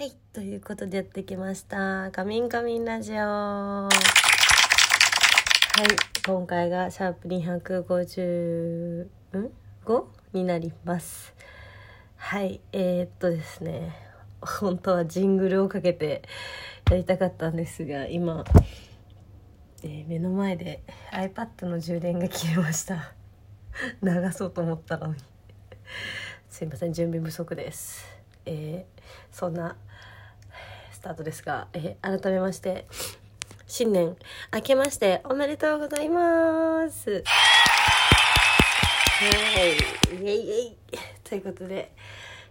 はい、ということでやってきました。カミンカミンラジオ。はい、今回がシャープ250、ん ?5? になります。はい、えー、っとですね、本当はジングルをかけてやりたかったんですが、今、えー目の前で iPad の充電が切れました。流そうと思ったのに。すいません、準備不足です。えーそんなスタートですが、え改めまして新年明けましておめでとうございます。はい。イエイイエイ。ということで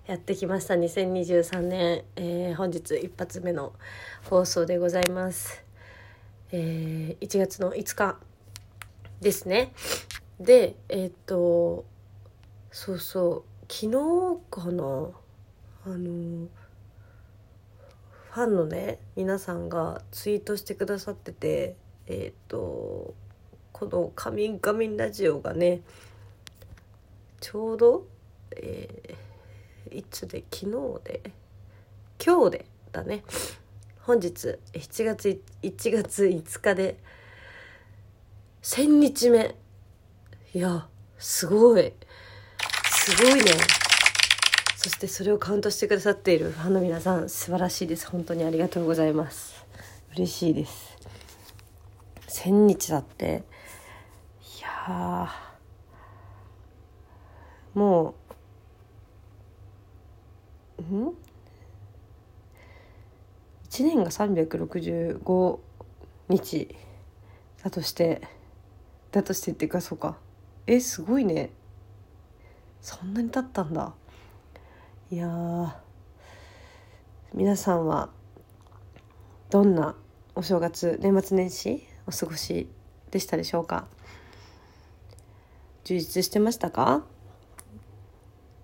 やってきました。2023年、えー本日一発目の放送でございます、えー1月の5日ですね。でえーっとそうそう。昨日かな？あのファンのね皆さんがツイートしてくださっててえっ、とこの「カミンカミンラジオ」がねちょうど、えーいつで昨日で今日でだね。本日7月1月5日で1000日目。いやすごい。すごいね。そしてそれをカウントしてくださっているファンの皆さん素晴らしいです。本当にありがとうございます。嬉しいです。1000日だって。いやーもうん？1年が365日だとしてだとしてっていうかそうか。えすごいね。そんなに経ったんだ。いや皆さんはどんなお正月年末年始お過ごしでしたでしょうか？充実してましたか？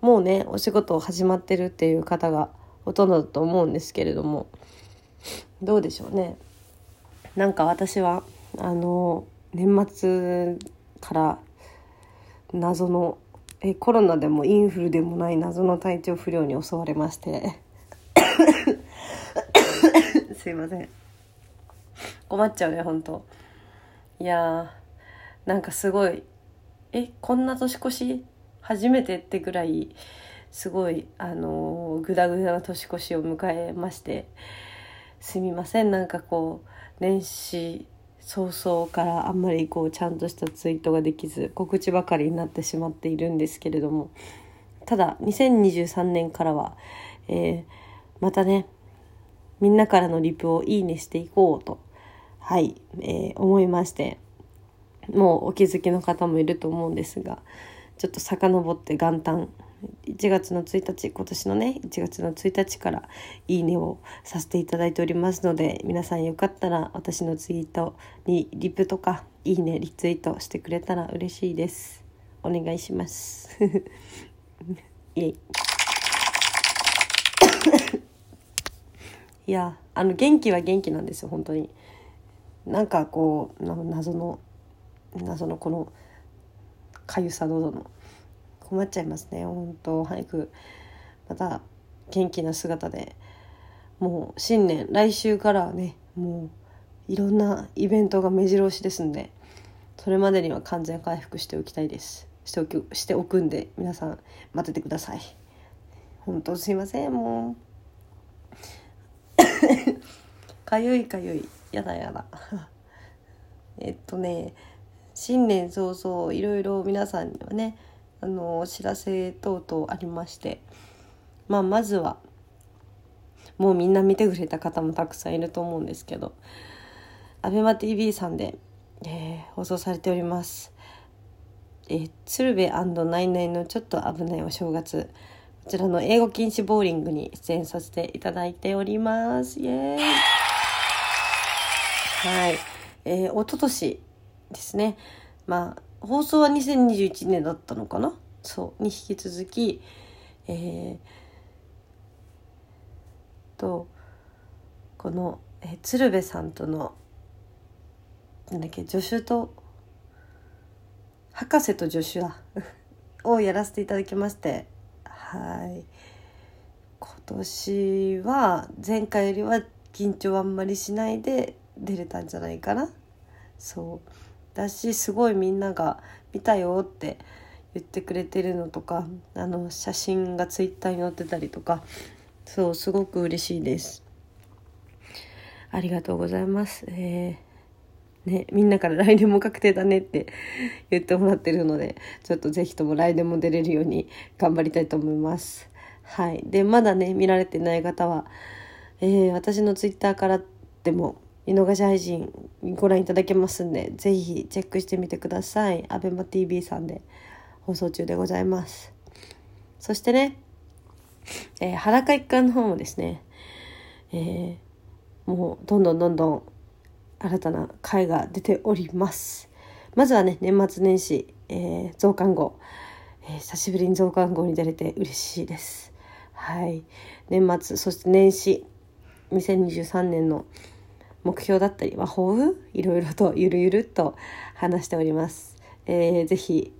もうねお仕事始まってるっていう方がほとんどだと思うんですけれどもどうでしょうね？なんか私はあの年末から謎のえコロナでもインフルでもない謎の体調不良に襲われまして。すいません。困っちゃうね本当。いやーなんかすごいえこんな年越し初めてってぐらいすごいあのーグダグダな年越しを迎えまして。すみませんなんかこう年始早々からあんまりこうちゃんとしたツイートができず告知ばかりになってしまっているんですけれども。ただ2023年からは、えーまたねみんなからのリプをいいねしていこうとはい、えー思いましてもうお気づきの方もいると思うんですがちょっと遡って元旦1月の1日今年のね1月の1日からいいねをさせていただいておりますので皆さんよかったら私のツイートにリプとかいいねリツイートしてくれたら嬉しいです。お願いします。イエイ。いやあの元気は元気なんですよ本当に。なんかこうな謎の謎のこのかゆさ喉の。困っちゃいますね。本当早くまた元気な姿で。もう新年来週からはねもういろんなイベントが目白押しですんでそれまでには完全回復しておきたいです。しておくしておくんで皆さん待っててください。本当すいませんもう。かゆいかゆい。やだやだ。えっとね新年早々いろいろ皆さんにはねあのお知らせ等々ありましてまあまずはもうみんな見てくれた方もたくさんいると思うんですけど ABEMATV さんで、えー放送されております「えー鶴瓶ナイナイのちょっと危ないお正月」こちらの英語禁止ボーリングに出演させていただいております。イエーイ。はい、えー、一昨年ですね。まあ放送は2021年だったのかな？そうに引き続きえー、とこの、えー鶴瓶さんとのなんだっけ助手と博士と助手だ をやらせていただきましてはい。今年は前回よりは緊張あんまりしないで出れたんじゃないかな。そう。だしすごいみんなが「見たよ」って言ってくれてるのとかあの写真がツイッターに載ってたりとかそうすごく嬉しいです。ありがとうございます。えー、ねみんなから来年も確定だねって 言ってもらってるのでちょっと是非とも来年も出れるように頑張りたいと思います。はい。でまだね見られてない方はえー、私のツイッターからでも見逃し配信ご覧いただけますんで、ぜひチェックしてみてください。アベマ TV さんで放送中でございます。そしてね、えー、裸一貫の方もですね、えー、もうどんどんどんどん新たな回が出ております。まずはね、年末年始、えー、増刊号、えー、久しぶりに増刊号に出れて嬉しいです。はい。年末、そして年始、2023年の目標だったり、まあ、抱負いろいろとゆるゆるっと話しております。えー、ぜひ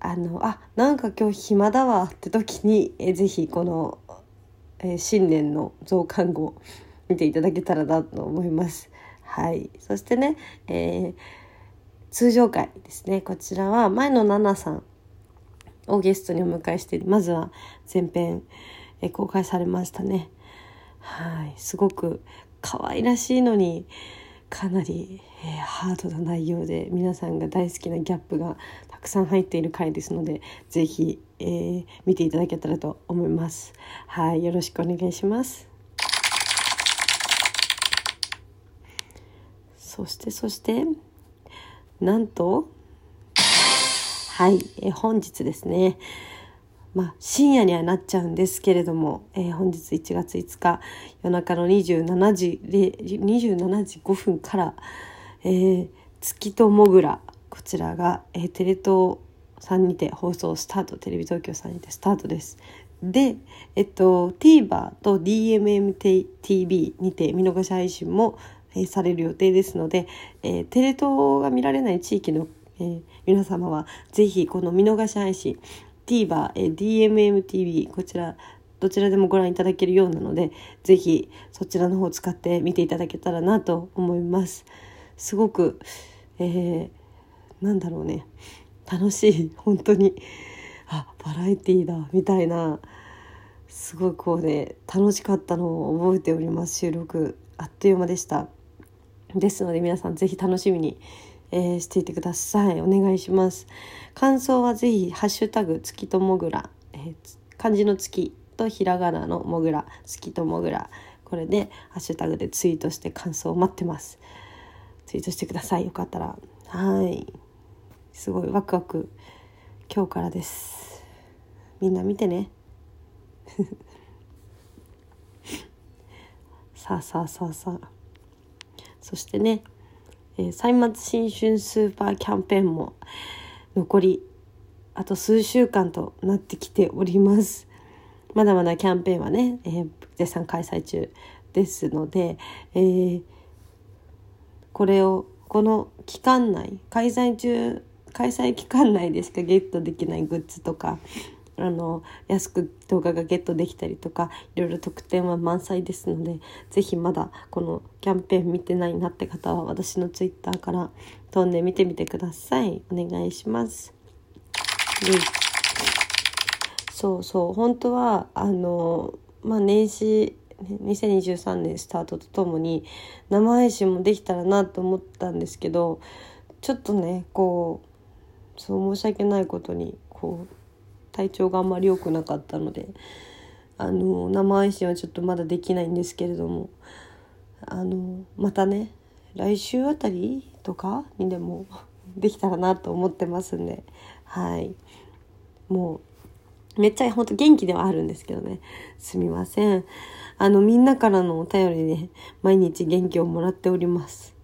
あのあなんか今日暇だわって時に、えー、ぜひこの、えー、新年の増刊号見ていただけたらなと思います。はい、そしてね、えー、通常回ですねこちらは前のナナさんをゲストにお迎えしてまずは前編、えー、公開されましたね。はい、すごく可愛らしいのにかなり、えー、ハードな内容で皆さんが大好きなギャップがたくさん入っている回ですので是非、えー、見ていただけたらと思います。はいよろしくお願いします。そしてそしてなんとはい、えー、本日ですねまあ、深夜にはなっちゃうんですけれども、えー、本日1月5日夜中の27時で27時5分から「えー、月ともぐら」こちらが、えー、テレ東さんにて放送スタートテレビ東京さんにてスタートです。で、えっと、TVer と DMMTV にて見逃し配信も、えー、される予定ですので、えー、テレ東が見られない地域の、えー、皆様はぜひこの見逃し配信 TVer、え DMMTV こちらどちらでもご覧いただけるようなので是非そちらの方を使って見ていただけたらなと思います。すごく、えー、なんだろうね。楽しい。本当に。あバラエティーだ。みたいな。すごいこうね楽しかったのを覚えております。収録あっという間でした。ですので皆さん是非楽しみにえー、していてください。お願いします。感想はぜひハッシュタグ月ともぐら、えー、漢字の月とひらがなのもぐら月ともぐら。これでハッシュタグでツイートして感想を待ってます。ツイートしてください。よかったら。はい。すごいワクワク今日からです。みんな見てね。さあさあさあさあ。そしてねえ歳末新春スーパーキャンペーンも残りあと数週間となってきております。まだまだキャンペーンはね、えー、絶賛開催中ですので、えー、これをこの期間内開催中開催期間内でしかゲットできないグッズとかあの安く動画がゲットできたりとかいろいろ特典は満載ですので是非まだこのキャンペーン見てないなって方は私の twitter から飛んで見てみてください。お願いします。でそうそう。本当はあのまあ年始2023年スタートとともに生配信もできたらなと思ったんですけどちょっとねこうそう申し訳ないことにこう体調があんまり良くなかったのであの生配信はちょっとまだできないんですけれどもあのまたね来週あたりとかにでも できたらなと思ってますんではい。もうめっちゃほんと元気ではあるんですけどね。すみません。あのみんなからのお便りで 毎日元気をもらっております。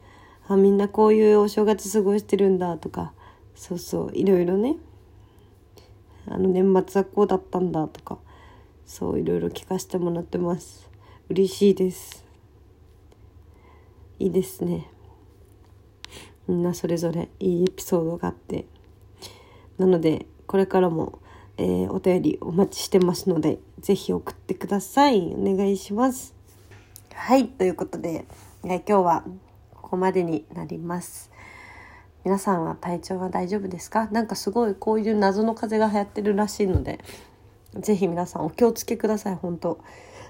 あみんなこういうお正月過ごしてるんだとかそうそういろいろねあの年末はこうだったんだとかそういろいろ聞かせてもらってます嬉しいですいいですねみんなそれぞれいいエピソードがあってなのでこれからもえー、お便りお待ちしてますので、ぜひ送ってください。お願いします。はい、ということで、え今日はここまでになります。皆さんは体調は大丈夫ですか？なんかすごいこういう謎の風が流行ってるらしいので、ぜひ皆さんお気をつけください、本当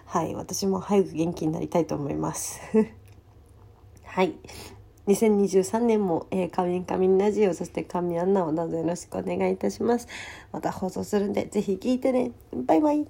はい、私も早く元気になりたいと思います。はい。2023年も、えー、カミンカミンラジオ、そして神アンナをどうぞよろしくお願いいたします。また放送するんで、ぜひ聞いてね。バイバイ。